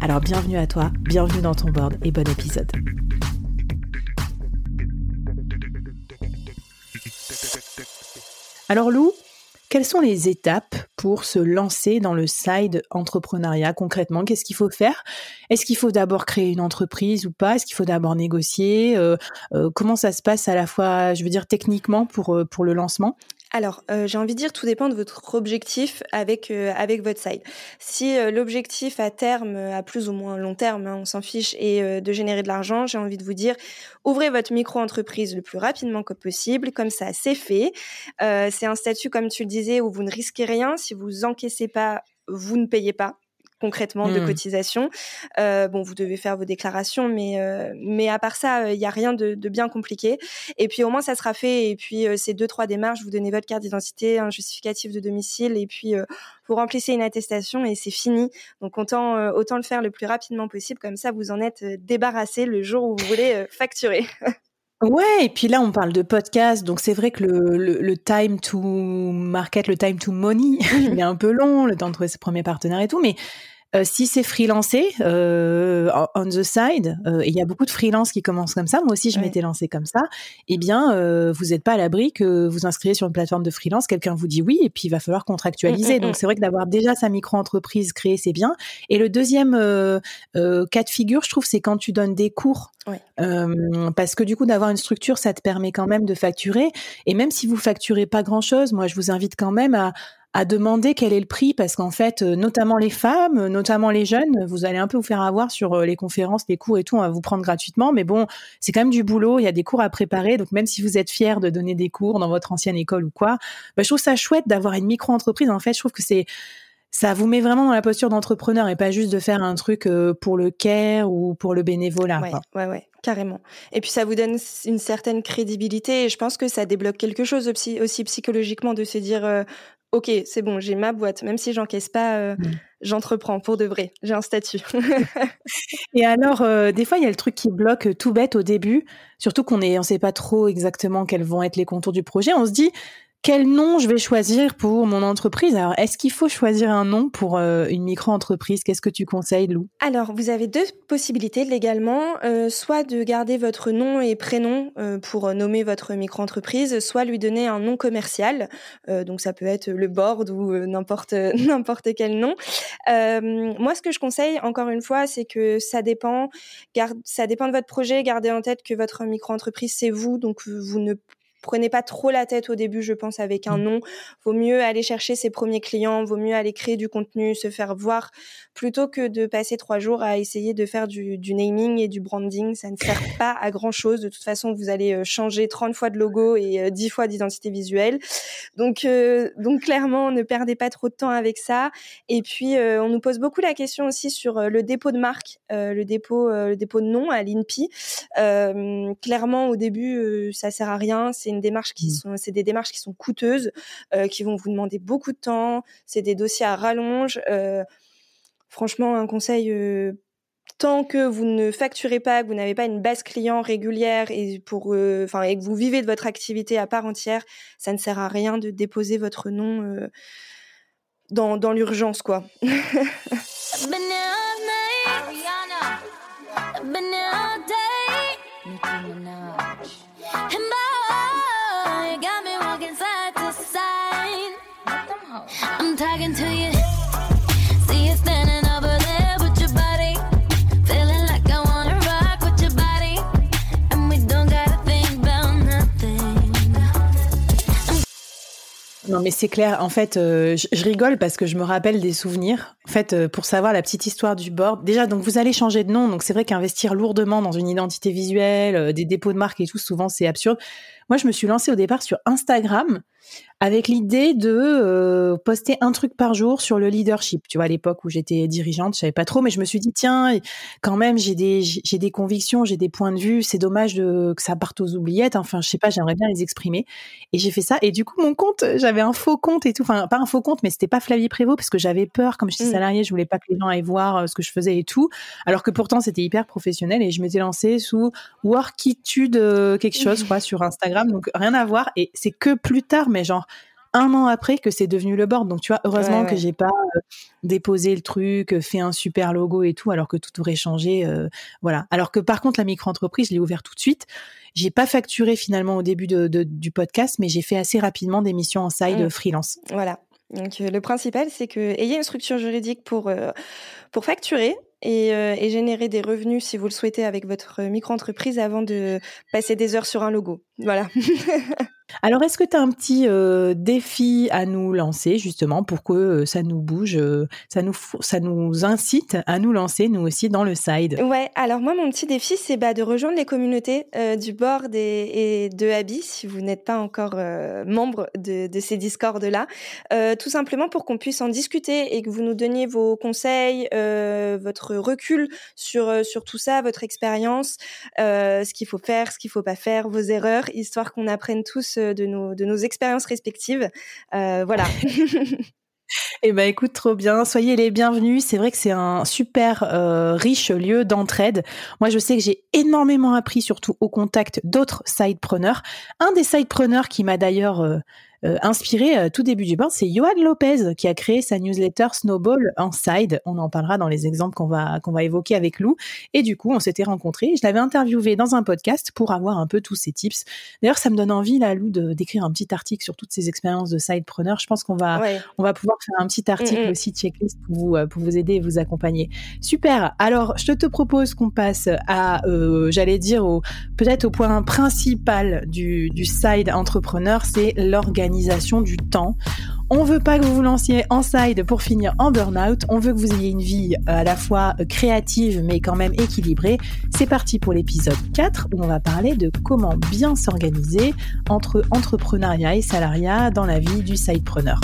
Alors bienvenue à toi, bienvenue dans ton board et bon épisode. Alors Lou, quelles sont les étapes pour se lancer dans le side entrepreneuriat concrètement? Qu'est-ce qu'il faut faire? Est-ce qu'il faut d'abord créer une entreprise ou pas? Est-ce qu'il faut d'abord négocier? Euh, euh, Comment ça se passe à la fois, je veux dire techniquement pour, euh, pour le lancement? Alors, euh, j'ai envie de dire, tout dépend de votre objectif avec euh, avec votre site. Si euh, l'objectif à terme, à plus ou moins long terme, hein, on s'en fiche, est de générer de l'argent, j'ai envie de vous dire, ouvrez votre micro-entreprise le plus rapidement que possible. Comme ça, c'est fait. c'est un statut, comme tu le disais, où vous ne risquez rien. Si vous encaissez pas, vous ne payez pas concrètement de mmh. cotisation. Euh, bon, vous devez faire vos déclarations, mais euh, mais à part ça, il n'y a rien de, de, bien compliqué. Et puis au moins ça sera fait. Et puis euh, ces deux trois démarches, vous donnez votre carte d'identité, un justificatif de domicile, et puis vous remplissez une attestation et c'est fini. Donc autant autant le faire le plus rapidement possible. Comme ça, vous en êtes débarrassé le jour où vous voulez facturer. Ouais, et puis là, on parle de podcast, donc c'est vrai que le, le, le, time to market, le time to money, il est un peu long, le temps de trouver ses premiers partenaires et tout, mais euh, si c'est freelancé euh, on the side, euh, et il y a beaucoup de freelance qui commencent comme ça. Moi aussi, je m'étais lancée comme ça. Eh bien, euh, vous n'êtes pas à l'abri que vous inscrivez sur une plateforme de freelance, quelqu'un vous dit oui, et puis il va falloir contractualiser. Mm, mm, Donc, mm. c'est vrai que d'avoir déjà sa micro-entreprise créée, c'est bien. Et le deuxième cas de figure, je trouve, c'est quand tu donnes des cours. parce que du coup, d'avoir une structure, ça te permet quand même de facturer. Et même si vous facturez pas grand-chose, moi, je vous invite quand même à à demander quel est le prix parce qu'en fait, euh, notamment les femmes, notamment les jeunes, vous allez un peu vous faire avoir sur euh, les conférences, les cours et tout, on va vous prendre gratuitement, mais bon, c'est quand même du boulot, il y a des cours à préparer, donc même si vous êtes fier de donner des cours dans votre ancienne école ou quoi, bah, je trouve ça chouette d'avoir une micro-entreprise. En fait, je trouve que c'est ça vous met vraiment dans la posture d'entrepreneur et pas juste de faire un truc euh, pour le care ou pour le bénévolat. Ouais, ouais, ouais, carrément. Et puis ça vous donne une certaine crédibilité et je pense que ça débloque quelque chose aussi, aussi psychologiquement de se dire ok, c'est bon, j'ai ma boîte, même si j'encaisse pas, euh, mmh. j'entreprends pour de vrai, j'ai un statut. et alors, euh, des fois, il y a le truc qui bloque tout bête au début, surtout qu'on on sait pas trop exactement quels vont être les contours du projet. On se dit, quel nom je vais choisir pour mon entreprise? Alors, est-ce qu'il faut choisir un nom pour euh, une micro-entreprise? Qu'est-ce que tu conseilles, Lou? Alors, vous avez deux possibilités légalement, euh, soit de garder votre nom et prénom euh, pour nommer votre micro-entreprise, soit lui donner un nom commercial. donc, ça peut être le board ou n'importe quel nom. moi, ce que je conseille, encore une fois, c'est que ça dépend, ça dépend de votre projet. Gardez en tête que votre micro-entreprise, c'est vous, donc vous ne prenez pas trop la tête au début, je pense, avec un mmh. nom. Vaut mieux aller chercher ses premiers clients, vaut mieux aller créer du contenu, se faire voir, plutôt que de passer trois jours à essayer de faire du, naming et du branding. Ça ne sert pas à grand chose. De toute façon, vous allez euh, changer 30 fois de logo et 10 euh, fois d'identité visuelle. Donc, euh, donc clairement, ne perdez pas trop de temps avec ça. Et puis, on nous pose beaucoup la question aussi sur le dépôt de marque, le dépôt, le dépôt de nom à l'INPI. clairement, au début, ça sert à rien. C'est une démarche qui mmh. sont, c'est des démarches qui sont coûteuses, qui vont vous demander beaucoup de temps. C'est des dossiers à rallonge franchement, un conseil, euh, tant que vous ne facturez pas, que vous n'avez pas une base client régulière et pour, euh, enfin, et que vous vivez de votre activité à part entière, ça ne sert à rien de déposer votre nom euh, dans, dans l'urgence, quoi. Non mais c'est clair, en fait, euh, je, rigole parce que je me rappelle des souvenirs. En fait, euh, pour savoir la petite histoire du board, déjà, donc vous allez changer de nom, donc c'est vrai qu'investir lourdement dans une identité visuelle, euh, des dépôts de marque et tout, souvent c'est absurde. Moi, je me suis lancée au départ sur Instagram avec l'idée de euh, poster un truc par jour sur le leadership. Tu vois, à l'époque où j'étais dirigeante, je savais pas trop, mais je me suis dit tiens, quand même, j'ai des j'ai des convictions, j'ai des points de vue. C'est dommage de, que ça parte aux oubliettes. Enfin, je sais pas, j'aimerais bien les exprimer. Et j'ai fait ça. Et du coup, mon compte, j'avais un faux compte et tout. Enfin, pas un faux compte, mais c'était pas Flavie Prévost parce que j'avais peur, comme j'étais mmh. salariée, je voulais pas que les gens aillent voir euh, ce que je faisais et tout. Alors que pourtant, c'était hyper professionnel et je m'étais lancée sous Workitude euh, quelque chose, quoi, sur Instagram. Donc rien à voir. Et c'est que plus tard, mais genre un an après que c'est devenu le board. Donc tu vois, heureusement que j'ai pas euh, déposé le truc, euh, fait un super logo et tout, alors que tout aurait changé. Euh, voilà. Alors que par contre, la micro-entreprise, je l'ai ouvert tout de suite. J'ai pas facturé finalement au début du podcast, mais j'ai fait assez rapidement des missions en side mmh. freelance. Voilà. Donc le principal, c'est que ayez une structure juridique pour pour facturer et, et, générer des revenus si vous le souhaitez avec votre micro-entreprise avant de passer des heures sur un logo. Voilà. Alors, est-ce que tu as un petit euh, défi à nous lancer justement pour que euh, ça nous bouge, euh, ça nous incite à nous lancer nous aussi dans le side? Ouais. Alors moi, mon petit défi, c'est bah, de rejoindre les communautés du board et, de Abby si vous n'êtes pas encore membre de, ces discords là, tout simplement pour qu'on puisse en discuter et que vous nous donniez vos conseils, votre recul sur tout ça, votre expérience, ce qu'il faut faire, ce qu'il faut pas faire, vos erreurs, histoire qu'on apprenne tous de nos, de nos expériences respectives. Euh, voilà. Eh ben écoute, trop bien. Soyez les bienvenus. C'est vrai que c'est un super euh, riche lieu d'entraide. Moi, je sais que j'ai énormément appris, surtout au contact d'autres sidepreneurs. Un des sidepreneurs qui m'a d'ailleurs euh, euh, inspiré euh, tout début du board, c'est Johan Lopez qui a créé sa newsletter Snowball en side. On en parlera dans les exemples qu'on va qu'on va évoquer avec Lou. Et du coup, on s'était rencontrés. Je l'avais interviewé dans un podcast pour avoir un peu tous ces tips. D'ailleurs, ça me donne envie là, Lou, de d'écrire un petit article sur toutes ces expériences de sidepreneur. Je pense qu'on va on va pouvoir faire un petit article aussi checklist pour vous euh, pour vous aider et vous accompagner. Super. Alors, je te propose qu'on passe à, j'allais dire, au peut-être au point principal du du side entrepreneur, c'est l'organisation du temps. On veut pas que vous vous lanciez en side pour finir en burn-out. On veut que vous ayez une vie euh, à la fois euh, créative mais quand même équilibrée. C'est parti pour l'épisode 4 où on va parler de comment bien s'organiser entre entrepreneuriat et salariat dans la vie du sidepreneur.